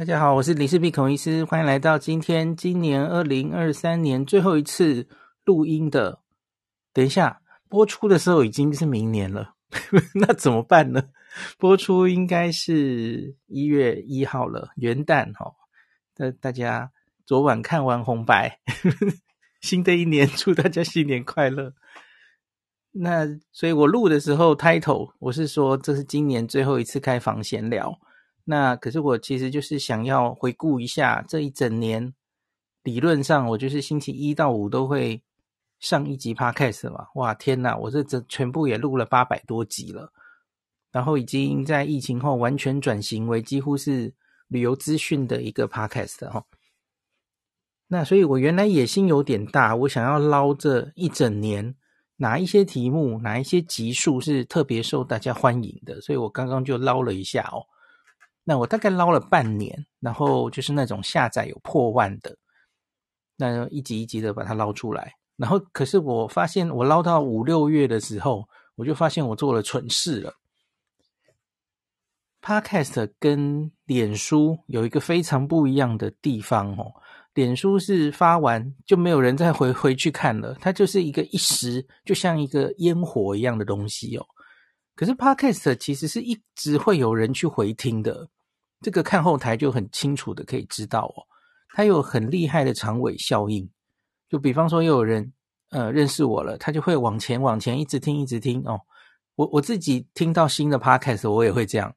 大家好，我是林氏璧孔医师，欢迎来到今天今年二零二三年最后一次录音的。等一下播出的时候已经是明年了，那怎么办呢？播出应该是一月一号了，元旦哈。那大家昨晚看完红白，新的一年祝大家新年快乐。那所以我录的时候 title 我是说这是今年最后一次开房闲聊。那可是我其实就是想要回顾一下这一整年，理论上我就是星期一到五都会上一集 podcast 嘛。哇，天哪，我这这全部也录了八百多集了，然后已经在疫情后完全转型为几乎是旅游资讯的一个 podcast 哈。那所以我原来野心有点大，我想要捞这一整年哪一些题目，哪一些集数是特别受大家欢迎的，所以我刚刚就捞了一下哦。那我大概捞了半年，然后就是那种下载有破万的，那一集一集的把它捞出来。然后可是我发现，我捞到五六月的时候，我就发现我做了蠢事了。Podcast 跟脸书有一个非常不一样的地方哦，脸书是发完就没有人再回回去看了，它就是一个一时，就像一个烟火一样的东西哦。可是 Podcast 其实是一直会有人去回听的，这个看后台就很清楚的可以知道哦，它有很厉害的长尾效应。就比方说，又有人呃认识我了，他就会往前往前一直听一直听哦。我我自己听到新的 Podcast，我也会这样，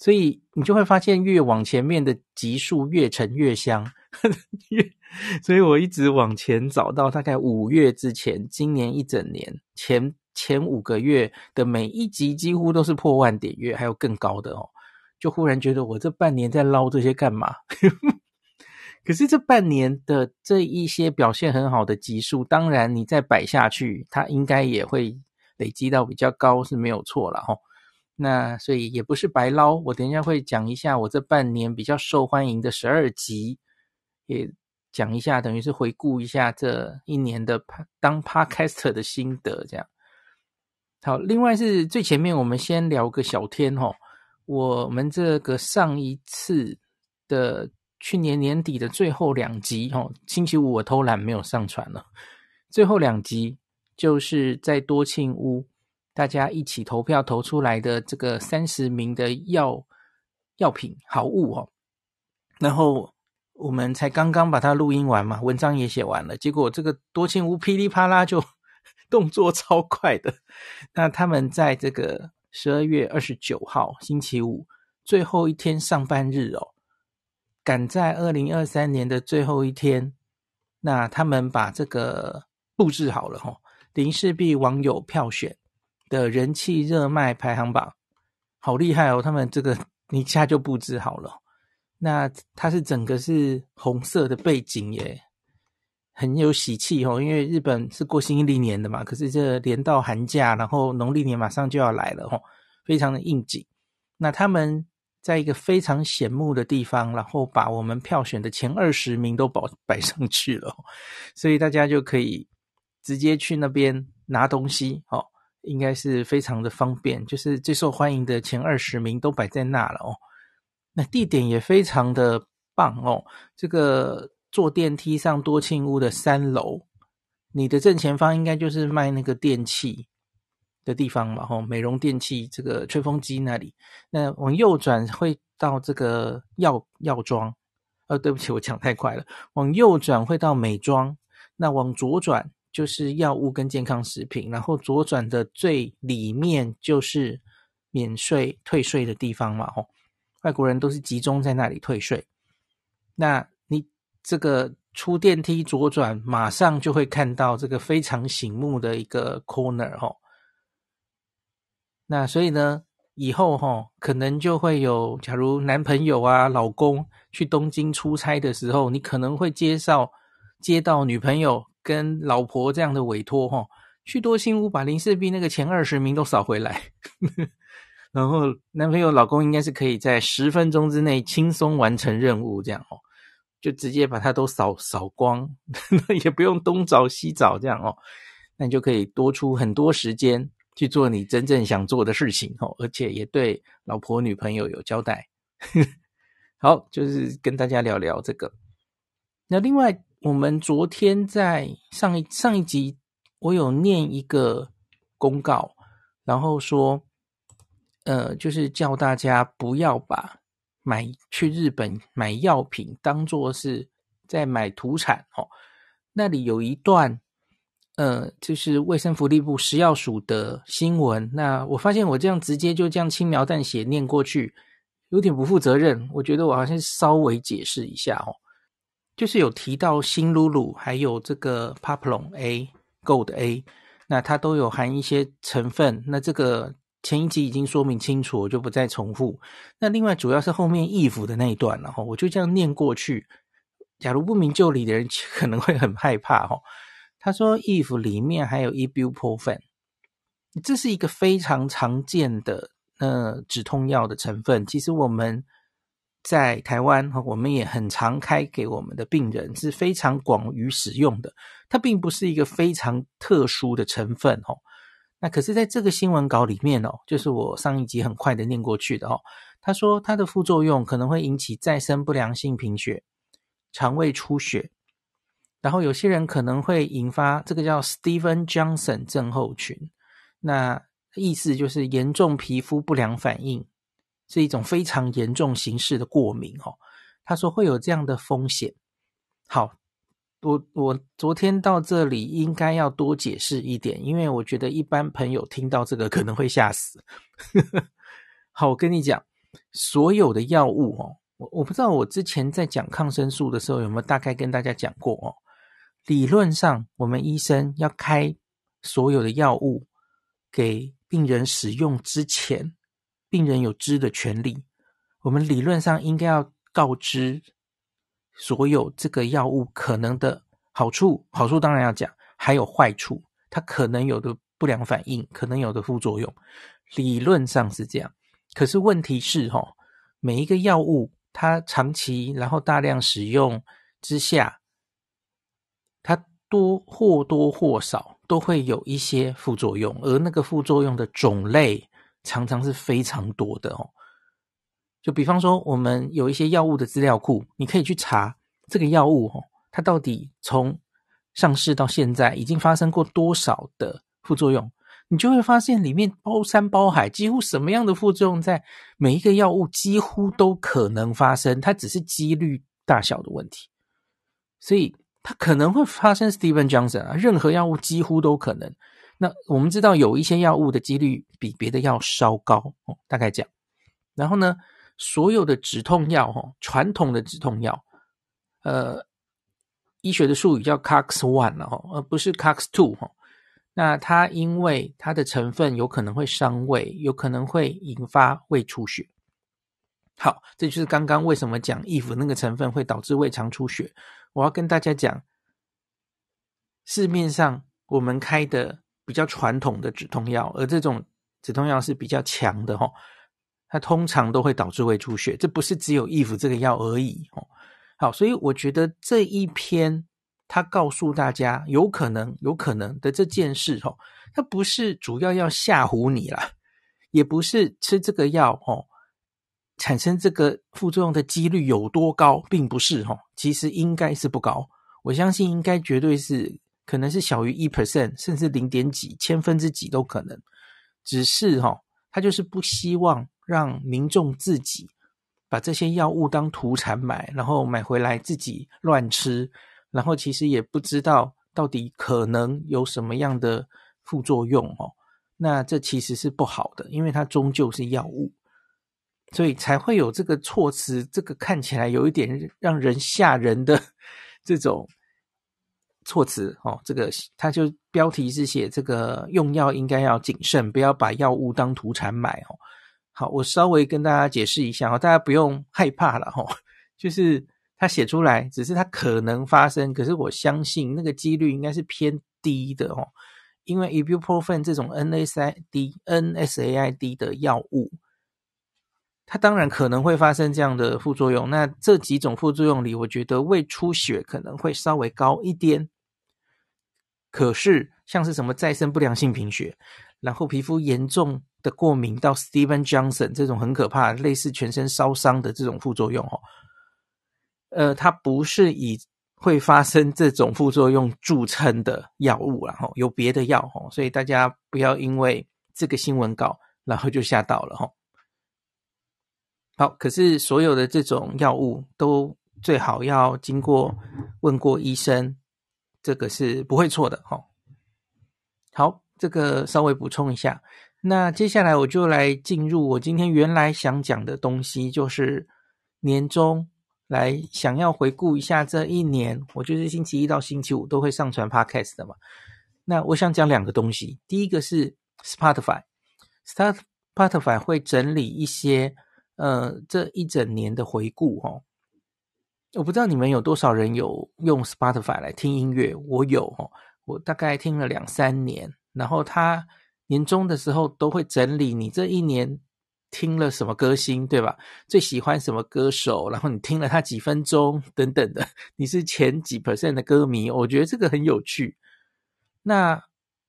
所以你就会发现越往前面的集数越沉越香，越 所以我一直往前找到大概五月之前，今年一整年前。前五个月的每一集几乎都是破万点阅，还有更高的哦。就忽然觉得我这半年在捞这些干嘛？可是这半年的这一些表现很好的集数，当然你再摆下去，它应该也会累积到比较高是没有错了哈。那所以也不是白捞。我等一下会讲一下我这半年比较受欢迎的十二集，也讲一下，等于是回顾一下这一年的当 Podcaster 的心得，这样。好，另外是最前面，我们先聊个小天哦。我们这个上一次的去年年底的最后两集哦，星期五我偷懒没有上传了。最后两集就是在多庆屋，大家一起投票投出来的这个三十名的药药品好物哦。然后我们才刚刚把它录音完嘛，文章也写完了，结果这个多庆屋噼里啪啦就。动作超快的，那他们在这个十二月二十九号星期五最后一天上班日哦，赶在二零二三年的最后一天，那他们把这个布置好了哈，林氏璧网友票选的人气热卖排行榜，好厉害哦！他们这个一下就布置好了，那它是整个是红色的背景耶。很有喜气哦，因为日本是过新历年的嘛，可是这连到寒假，然后农历年马上就要来了哦，非常的应景。那他们在一个非常显目的地方，然后把我们票选的前二十名都摆 摆上去了，所以大家就可以直接去那边拿东西哦，应该是非常的方便。就是最受欢迎的前二十名都摆在那了哦，那地点也非常的棒哦，这个。坐电梯上多庆屋的三楼，你的正前方应该就是卖那个电器的地方嘛，吼，美容电器这个吹风机那里。那往右转会到这个药药妆，呃，对不起，我讲太快了。往右转会到美妆，那往左转就是药物跟健康食品，然后左转的最里面就是免税退税的地方嘛，吼，外国人都是集中在那里退税。那这个出电梯左转，马上就会看到这个非常醒目的一个 corner 哈。那所以呢，以后哈可能就会有，假如男朋友啊、老公去东京出差的时候，你可能会介绍接到女朋友跟老婆这样的委托哈，去多新屋把林氏璧那个前二十名都扫回来，然后男朋友、老公应该是可以在十分钟之内轻松完成任务这样哦。就直接把它都扫扫光，那也不用东找西找这样哦，那你就可以多出很多时间去做你真正想做的事情哦，而且也对老婆女朋友有交代。好，就是跟大家聊聊这个。那另外，我们昨天在上一上一集，我有念一个公告，然后说，呃，就是叫大家不要把买去日本买药品当做是在买土产哦。那里有一段，呃，就是卫生福利部食药署的新闻。那我发现我这样直接就这样轻描淡写念过去，有点不负责任。我觉得我好像稍微解释一下哦。就是有提到新露露，还有这个 Paplon A Gold A，那它都有含一些成分。那这个前一集已经说明清楚，我就不再重复。那另外主要是后面 if 的那一段，然后我就这样念过去。假如不明就里的人可能会很害怕哈。他说 if 里面还有 Ibuprofen，这是一个非常常见的呃止痛药的成分。其实我们。在台湾，我们也很常开给我们的病人，是非常广于使用的。它并不是一个非常特殊的成分哦。那可是在这个新闻稿里面哦，就是我上一集很快的念过去的哦。他说它的副作用可能会引起再生不良性贫血、肠胃出血，然后有些人可能会引发这个叫 Steven Johnson 症候群。那意思就是严重皮肤不良反应。是一种非常严重形式的过敏哦，他说会有这样的风险。好，我我昨天到这里应该要多解释一点，因为我觉得一般朋友听到这个可能会吓死。好，我跟你讲，所有的药物哦，我我不知道我之前在讲抗生素的时候有没有大概跟大家讲过哦。理论上，我们医生要开所有的药物给病人使用之前。病人有知的权利，我们理论上应该要告知所有这个药物可能的好处，好处当然要讲，还有坏处，它可能有的不良反应，可能有的副作用，理论上是这样。可是问题是，哈，每一个药物它长期然后大量使用之下，它多或多或少都会有一些副作用，而那个副作用的种类。常常是非常多的哦，就比方说，我们有一些药物的资料库，你可以去查这个药物哦，它到底从上市到现在已经发生过多少的副作用，你就会发现里面包山包海，几乎什么样的副作用在每一个药物几乎都可能发生，它只是几率大小的问题，所以它可能会发生 Steven Johnson 啊，任何药物几乎都可能。那我们知道有一些药物的几率比别的药稍高哦，大概这样。然后呢，所有的止痛药哦，传统的止痛药，呃，医学的术语叫 COX one 哦，而不是 COX two 哦。那它因为它的成分有可能会伤胃，有可能会引发胃出血。好，这就是刚刚为什么讲 if 那个成分会导致胃肠出血。我要跟大家讲，市面上我们开的。比较传统的止痛药，而这种止痛药是比较强的哈，它通常都会导致胃出血，这不是只有 if 这个药而已哦。好，所以我觉得这一篇他告诉大家有可能有可能的这件事哦，它不是主要要吓唬你啦，也不是吃这个药哦，产生这个副作用的几率有多高，并不是哦，其实应该是不高，我相信应该绝对是。可能是小于一 percent，甚至零点几、千分之几都可能。只是哈、哦，他就是不希望让民众自己把这些药物当土产买，然后买回来自己乱吃，然后其实也不知道到底可能有什么样的副作用哦。那这其实是不好的，因为它终究是药物，所以才会有这个措辞，这个看起来有一点让人吓人的 这种。措辞哦，这个他就标题是写这个用药应该要谨慎，不要把药物当土产买哦。好，我稍微跟大家解释一下哦，大家不用害怕了哈。就是他写出来，只是他可能发生，可是我相信那个几率应该是偏低的哦。因为 Ibuprofen 这种 NSID NSAID 的药物，它当然可能会发生这样的副作用。那这几种副作用里，我觉得胃出血可能会稍微高一点。可是，像是什么再生不良性贫血，然后皮肤严重的过敏到 Steven Johnson 这种很可怕，类似全身烧伤的这种副作用哦，呃，它不是以会发生这种副作用著称的药物，然后有别的药哦，所以大家不要因为这个新闻稿，然后就吓到了哈。好，可是所有的这种药物都最好要经过问过医生，这个是不会错的哈。好，这个稍微补充一下，那接下来我就来进入我今天原来想讲的东西，就是年终来想要回顾一下这一年，我就是星期一到星期五都会上传 Podcast 的嘛。那我想讲两个东西，第一个是 Spotify，Spotify 会整理一些。呃，这一整年的回顾哦，我不知道你们有多少人有用 Spotify 来听音乐，我有哦，我大概听了两三年，然后他年终的时候都会整理你这一年听了什么歌星，对吧？最喜欢什么歌手，然后你听了他几分钟等等的，你是前几 percent 的歌迷，我觉得这个很有趣。那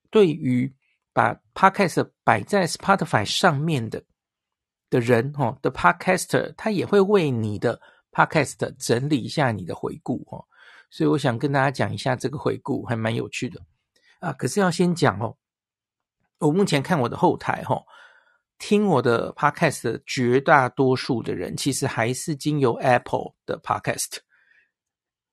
对于把 Podcast 摆在 Spotify 上面的。的人哦的 Podcaster，他也会为你的 Podcast 整理一下你的回顾哦，所以我想跟大家讲一下这个回顾，还蛮有趣的啊。可是要先讲哦，我目前看我的后台哈，听我的 Podcast 的绝大多数的人，其实还是经由 Apple 的 Podcast，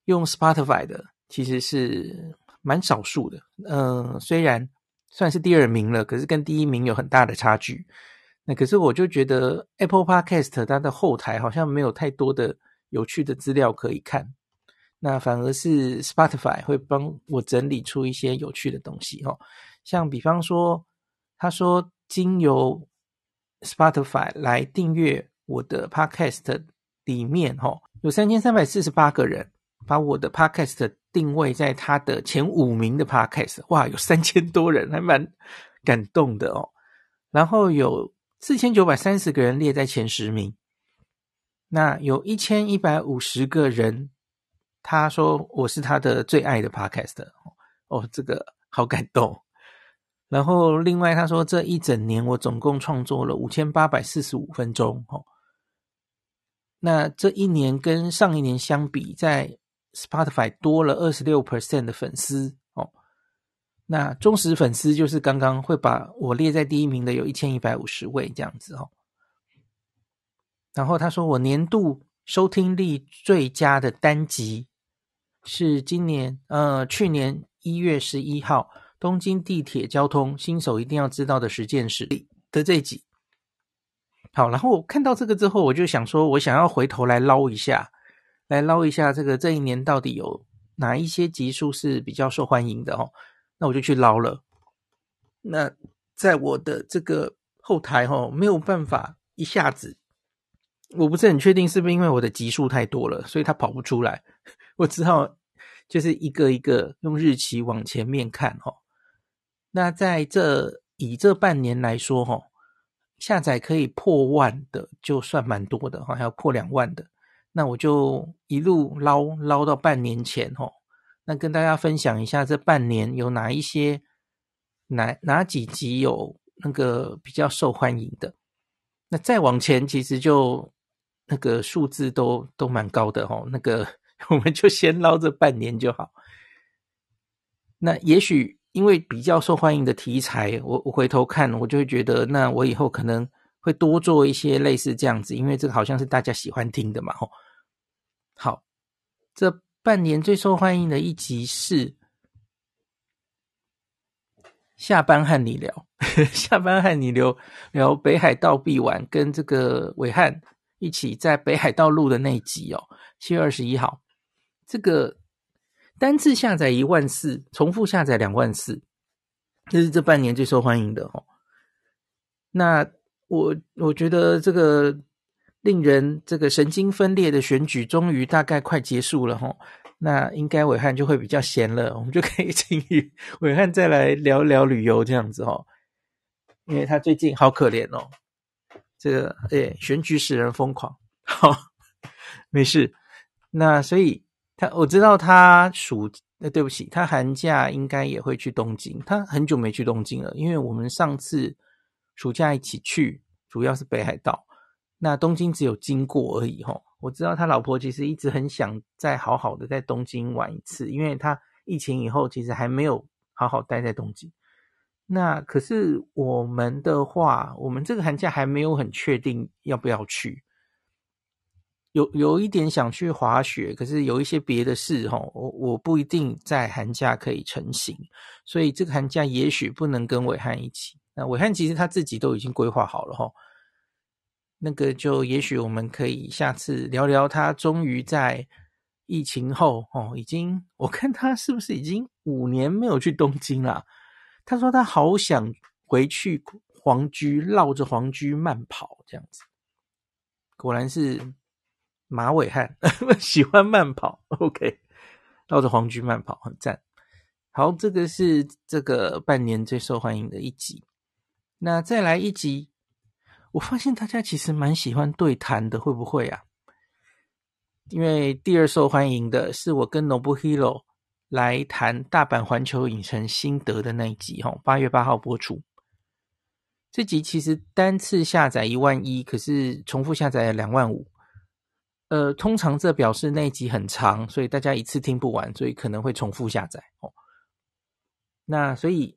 用 Spotify 的其实是蛮少数的。嗯，虽然算是第二名了，可是跟第一名有很大的差距。那可是我就觉得 Apple Podcast 它的后台好像没有太多的有趣的资料可以看，那反而是 Spotify 会帮我整理出一些有趣的东西哦，像比方说，他说经由 Spotify 来订阅我的 Podcast 里面哈，有三千三百四十八个人把我的 Podcast 定位在他的前五名的 Podcast，哇，有三千多人，还蛮感动的哦，然后有。四千九百三十个人列在前十名，那有一千一百五十个人，他说我是他的最爱的 Podcast 哦，这个好感动。然后另外他说这一整年我总共创作了五千八百四十五分钟哦，那这一年跟上一年相比，在 Spotify 多了二十六 percent 的粉丝。哦那忠实粉丝就是刚刚会把我列在第一名的，有一千一百五十位这样子哦。然后他说我年度收听率最佳的单集是今年呃去年一月十一号东京地铁交通新手一定要知道的十件事的这一集。好，然后我看到这个之后，我就想说，我想要回头来捞一下，来捞一下这个这一年到底有哪一些集数是比较受欢迎的哦。那我就去捞了。那在我的这个后台哈，没有办法一下子，我不是很确定是不是因为我的集数太多了，所以它跑不出来。我只好就是一个一个用日期往前面看哈。那在这以这半年来说哈，下载可以破万的就算蛮多的哈，还要破两万的。那我就一路捞捞到半年前哈。那跟大家分享一下，这半年有哪一些哪哪几集有那个比较受欢迎的？那再往前，其实就那个数字都都蛮高的哦。那个 我们就先捞这半年就好。那也许因为比较受欢迎的题材，我我回头看，我就会觉得，那我以后可能会多做一些类似这样子，因为这个好像是大家喜欢听的嘛。吼，好，这。半年最受欢迎的一集是下班和你聊，下班和你聊聊北海道毕丸，跟这个伟汉一起在北海道录的那一集哦，七月二十一号，这个单次下载一万四，重复下载两万四，这是这半年最受欢迎的哦。那我我觉得这个。令人这个神经分裂的选举终于大概快结束了齁，那应该伟汉就会比较闲了，我们就可以 请伟汉再来聊聊旅游这样子齁，因为他最近好可怜哦，这个诶选举使人疯狂，好，没事，那所以我知道他暑呃对不起，他寒假应该也会去东京，他很久没去东京了，因为我们上次暑假一起去，主要是北海道。那东京只有经过而已哈，我知道他老婆其实一直很想再好好的在东京玩一次，因为他疫情以后其实还没有好好待在东京。那可是我们的话，我们这个寒假还没有很确定要不要去。有有一点想去滑雪，可是有一些别的事哈，我我不一定在寒假可以成行，所以这个寒假也许不能跟暐瀚一起。那暐瀚其实他自己都已经规划好了哈，那个就也许我们可以下次聊聊他终于在疫情后哦，已经我看他是不是已经五年没有去东京了？他说他好想回去皇居，绕着皇居慢跑这样子，果然是。马尾汉 喜欢慢跑，OK，绕着皇居慢跑很赞。好，这个是这个半年最受欢迎的一集。那再来一集，我发现大家其实蛮喜欢对谈的，会不会啊？因为第二受欢迎的是我跟 Nobuhiro 来谈大阪环球影城心得的那一集，哈，八月八号播出。这集其实单次下载一万一，可是重复下载了两万五。呃，通常这表示那一集很长，所以大家一次听不完，所以可能会重复下载哦。那所以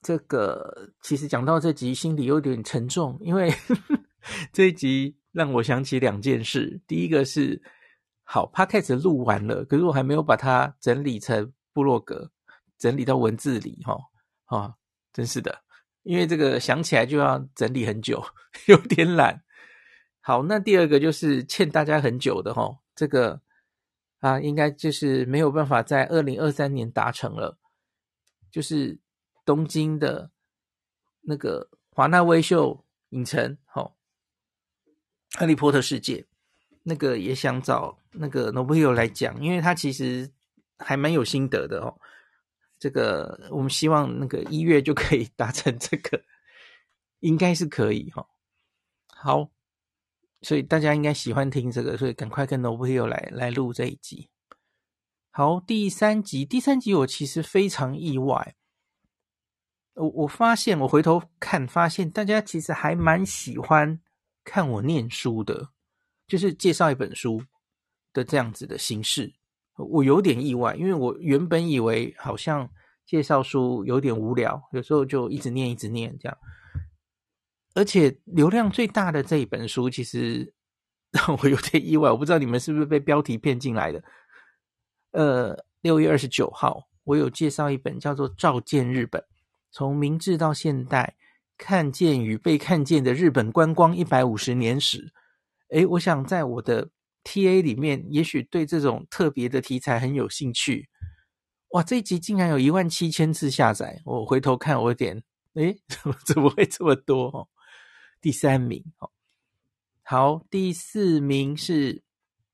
这个其实讲到这集，心里有点沉重，因为 这一集让我想起两件事。第一个是，好，Podcast 录完了，可是我还没有把它整理成部落格，整理到文字里，哈、哦，啊、真是的，因为这个想起来就要整理很久，有点懒。好，那第二个就是欠大家很久的齁，这个啊，应该就是没有办法在二零二三年达成了，就是东京的那个华纳威秀影城，齁，哈利波特世界，那个也想找那个 n o b l e 来讲，因为他其实还蛮有心得的哦。这个我们希望那个一月就可以 达成这个，应该是可以齁。好。所以大家应该喜欢听这个，所以赶快跟 Nobuhiro 来来录这一集。好，第三集，第三集我其实非常意外。我我发现，我回头看，发现大家其实还蛮喜欢看我念书的，就是介绍一本书的这样子的形式。我有点意外，因为我原本以为好像介绍书有点无聊，有时候就一直念一直念这样。而且流量最大的这一本书，其实 让我有点意外。我不知道你们是不是被标题骗进来的。呃，六月二十九号，我有介绍一本叫做《照见日本：从明治到现代，看见与被看见的日本观光一百五十年史》。诶，我想在我的 TA 里面，也许对这种特别的题材很有兴趣。哇，这一集竟然有一万七千次下载！我回头看，我有点，诶，怎 么怎么会这么多？第三名，好，第四名是，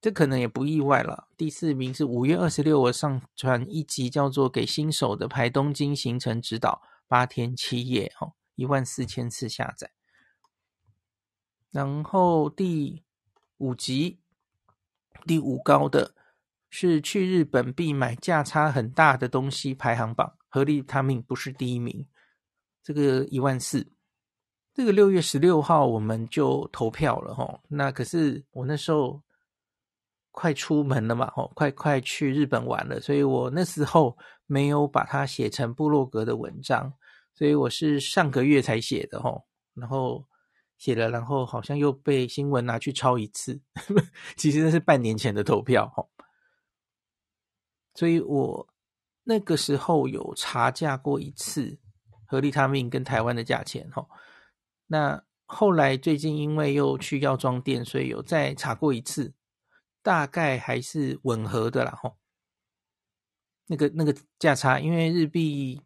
这可能也不意外了。第四名是五月二十六，我上传一集叫做《给新手的排东京行程指导》，八天七夜，哈，一万四千次下载。然后第五集，第五高的是去日本必买价差很大的东西排行榜，合力他命不是第一名，这个一万四。这个六月十六号我们就投票了吼，那可是我那时候快出门了嘛吼，快快去日本玩了，所以我那时候没有把它写成部落格的文章，所以我是上个月才写的吼，然后写了，然后好像又被新闻拿去抄一次，其实那是半年前的投票吼，所以我那个时候有查价过一次合利他命跟台湾的价钱吼。那后来最近因为又去药妆店，所以有再查过一次，大概还是吻合的啦吼。那个那个价差，因为日币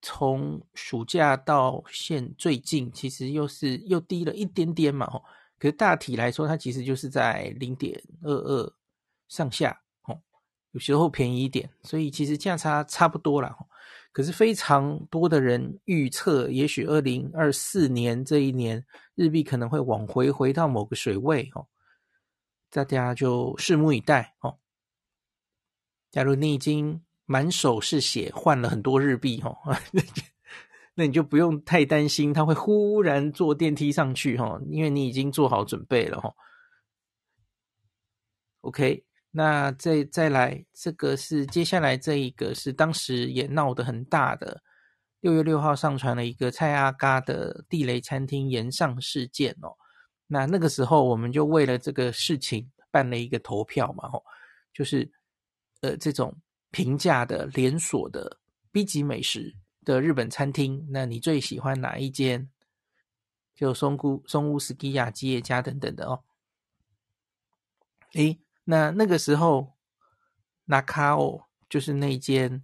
从暑假到现最近，其实又是又低了一点点嘛吼。可是大体来说，它其实就是在零点二二上下吼，有时候便宜一点，所以其实价差差不多啦吼。可是非常多的人预测，也许二零二四年这一年日币可能会往回回到某个水位哦，大家就拭目以待哦。假如你已经满手是血换了很多日币哦，那你就不用太担心它会忽然坐电梯上去哈，因为你已经做好准备了哈。OK，那再再来，这个是接下来这一个是当时也闹得很大的，六月六号上传了一个蔡阿嘎的地雷餐厅炎上事件哦。那那个时候我们就为了这个事情办了一个投票嘛，吼，就是呃这种平价的连锁的 B 级美食的日本餐厅，那你最喜欢哪一间？就松屋、松屋、斯基亚、吉野家等等的哦。诶，那那个时候，那卡哦，就是那间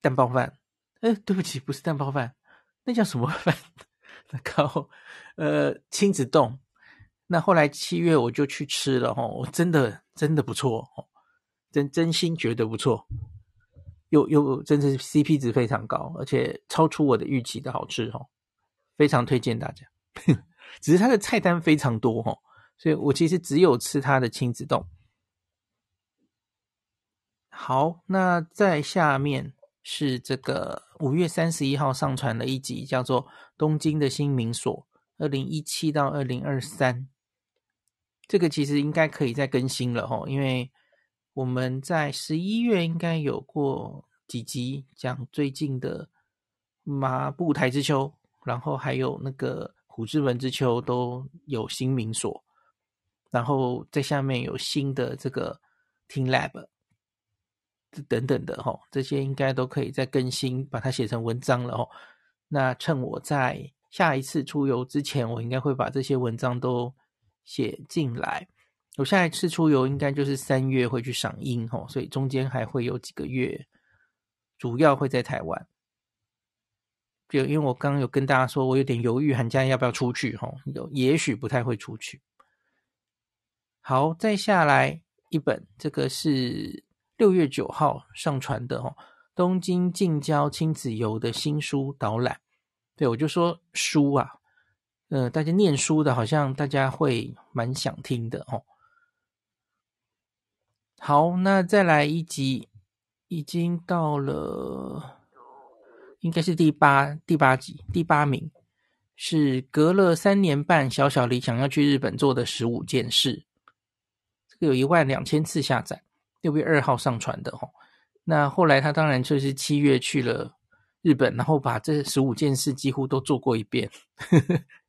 蛋包饭。哎，对不起，不是蛋包饭，那叫什么饭？那卡哦，呃，亲子丼。那后来七月我就去吃了哦，我真的真的不错哦，真真心觉得不错，又又真是 CP 值非常高，而且超出我的预期的好吃哦，非常推荐大家。只是它的菜单非常多哦。所以我其实只有吃它的亲子丼。好，那在下面是这个五月三十一号上传的一集，叫做《东京的新名所》，二零一七到二零二三。这个其实应该可以再更新了哈，因为我们在十一月应该有过几集讲最近的麻布台之秋，然后还有那个虎之门之秋都有新名所。然后在下面有新的这个 TeamLab 等等的哈，这些应该都可以再更新，把它写成文章了哦。那趁我在下一次出游之前，我应该会把这些文章都写进来。我下一次出游应该就是三月会去赏樱哈，所以中间还会有几个月，主要会在台湾。就因为我刚刚有跟大家说，我有点犹豫寒假要不要出去哈，有也许不太会出去。好，再下来一本，这个是六月九号上传的哦，东京近郊亲子游的新书导览。对，我就说书啊，呃，大家念书的，好像大家会蛮想听的哦。好，那再来一集，已经到了，应该是第八第八集，第八名是隔了三年半，小小李想要去日本做的十五件事。有一万两千次下载，六月二号上传的哦。那后来他当然就是七月去了日本，然后把这十五件事几乎都做过一遍，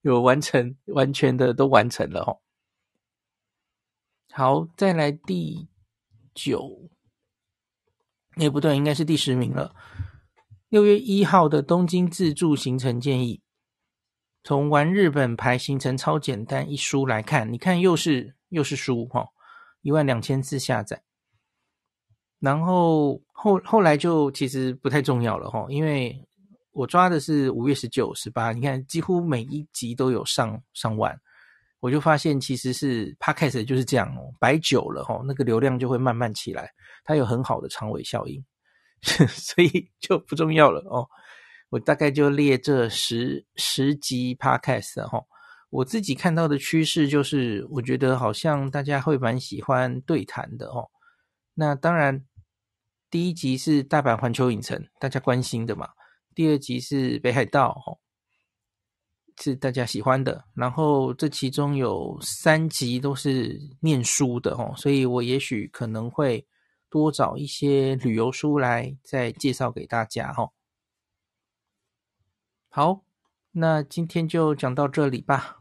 有完成完全的都完成了哦。好，再来第九，哎不对，应该是第十名了。六月一号的东京自助行程建议，从玩日本排行程超简单一书来看，你看又是又是书齁。一万两千次下载，然后后后来就其实不太重要了哈，因为我抓的是五月十九、十八，你看几乎每一集都有上上万，我就发现其实是 Podcast 就是这样哦，摆久了哈，那个流量就会慢慢起来，它有很好的长尾效应，所以就不重要了哦。我大概就列这十十集 Podcast 哈。我自己看到的趋势就是，我觉得好像大家会蛮喜欢对谈的哦。那当然，第一集是大阪环球影城，大家关心的嘛。第二集是北海道，哦，是大家喜欢的。然后这其中有三集都是念书的哦，所以我也许可能会多找一些旅游书来再介绍给大家哦。好，那今天就讲到这里吧。